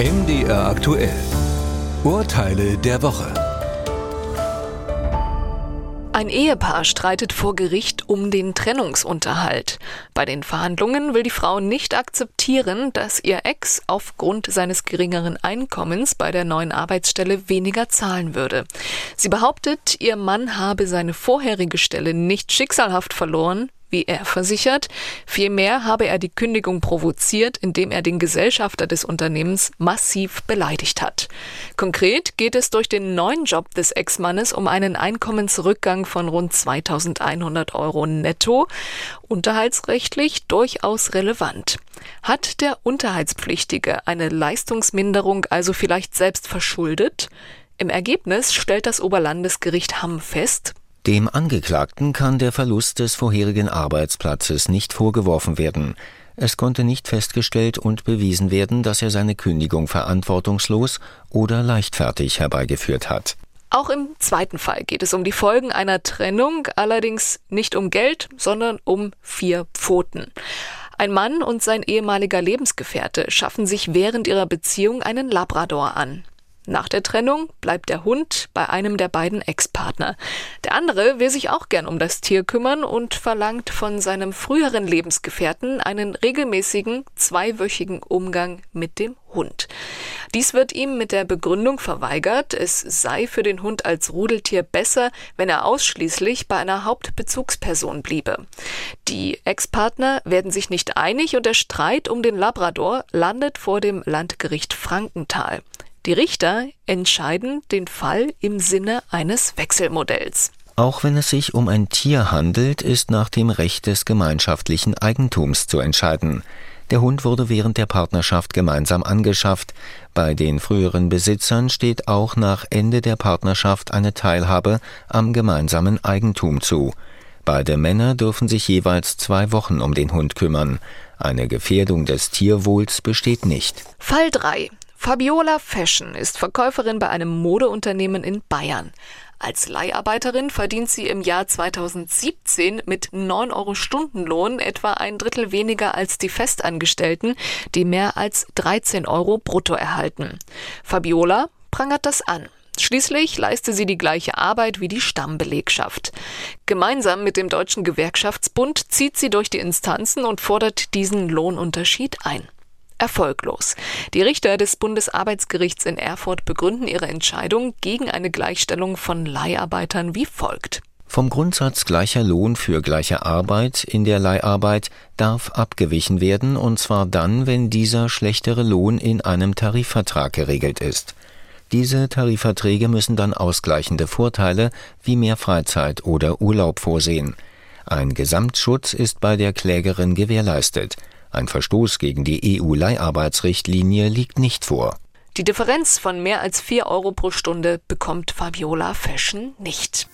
MDR aktuell. Urteile der Woche. Ein Ehepaar streitet vor Gericht um den Trennungsunterhalt. Bei den Verhandlungen will die Frau nicht akzeptieren, dass ihr Ex aufgrund seines geringeren Einkommens bei der neuen Arbeitsstelle weniger zahlen würde. Sie behauptet, ihr Mann habe seine vorherige Stelle nicht schicksalhaft verloren, wie er versichert. Vielmehr habe er die Kündigung provoziert, indem er den Gesellschafter des Unternehmens massiv beleidigt hat. Konkret geht es durch den neuen Job des Ex-Mannes um einen Einkommensrückgang von rund 2100 Euro netto, unterhaltsrechtlich durchaus relevant. Hat der Unterhaltspflichtige eine Leistungsminderung also vielleicht selbst verschuldet? Im Ergebnis stellt das Oberlandesgericht Hamm fest, dem Angeklagten kann der Verlust des vorherigen Arbeitsplatzes nicht vorgeworfen werden. Es konnte nicht festgestellt und bewiesen werden, dass er seine Kündigung verantwortungslos oder leichtfertig herbeigeführt hat. Auch im zweiten Fall geht es um die Folgen einer Trennung, allerdings nicht um Geld, sondern um vier Pfoten. Ein Mann und sein ehemaliger Lebensgefährte schaffen sich während ihrer Beziehung einen Labrador an. Nach der Trennung bleibt der Hund bei einem der beiden Ex-Partner. Der andere will sich auch gern um das Tier kümmern und verlangt von seinem früheren Lebensgefährten einen regelmäßigen zweiwöchigen Umgang mit dem Hund. Dies wird ihm mit der Begründung verweigert, es sei für den Hund als Rudeltier besser, wenn er ausschließlich bei einer Hauptbezugsperson bliebe. Die Ex-Partner werden sich nicht einig und der Streit um den Labrador landet vor dem Landgericht Frankenthal. Die Richter entscheiden den Fall im Sinne eines Wechselmodells. Auch wenn es sich um ein Tier handelt, ist nach dem Recht des gemeinschaftlichen Eigentums zu entscheiden. Der Hund wurde während der Partnerschaft gemeinsam angeschafft. Bei den früheren Besitzern steht auch nach Ende der Partnerschaft eine Teilhabe am gemeinsamen Eigentum zu. Beide Männer dürfen sich jeweils zwei Wochen um den Hund kümmern. Eine Gefährdung des Tierwohls besteht nicht. Fall 3. Fabiola Fashion ist Verkäuferin bei einem Modeunternehmen in Bayern. Als Leiharbeiterin verdient sie im Jahr 2017 mit 9 Euro Stundenlohn etwa ein Drittel weniger als die Festangestellten, die mehr als 13 Euro brutto erhalten. Fabiola prangert das an. Schließlich leiste sie die gleiche Arbeit wie die Stammbelegschaft. Gemeinsam mit dem Deutschen Gewerkschaftsbund zieht sie durch die Instanzen und fordert diesen Lohnunterschied ein erfolglos. Die Richter des Bundesarbeitsgerichts in Erfurt begründen ihre Entscheidung gegen eine Gleichstellung von Leiharbeitern wie folgt. Vom Grundsatz gleicher Lohn für gleiche Arbeit in der Leiharbeit darf abgewichen werden, und zwar dann, wenn dieser schlechtere Lohn in einem Tarifvertrag geregelt ist. Diese Tarifverträge müssen dann ausgleichende Vorteile wie mehr Freizeit oder Urlaub vorsehen. Ein Gesamtschutz ist bei der Klägerin gewährleistet. Ein Verstoß gegen die EU-Leiharbeitsrichtlinie liegt nicht vor. Die Differenz von mehr als 4 Euro pro Stunde bekommt Fabiola Fashion nicht.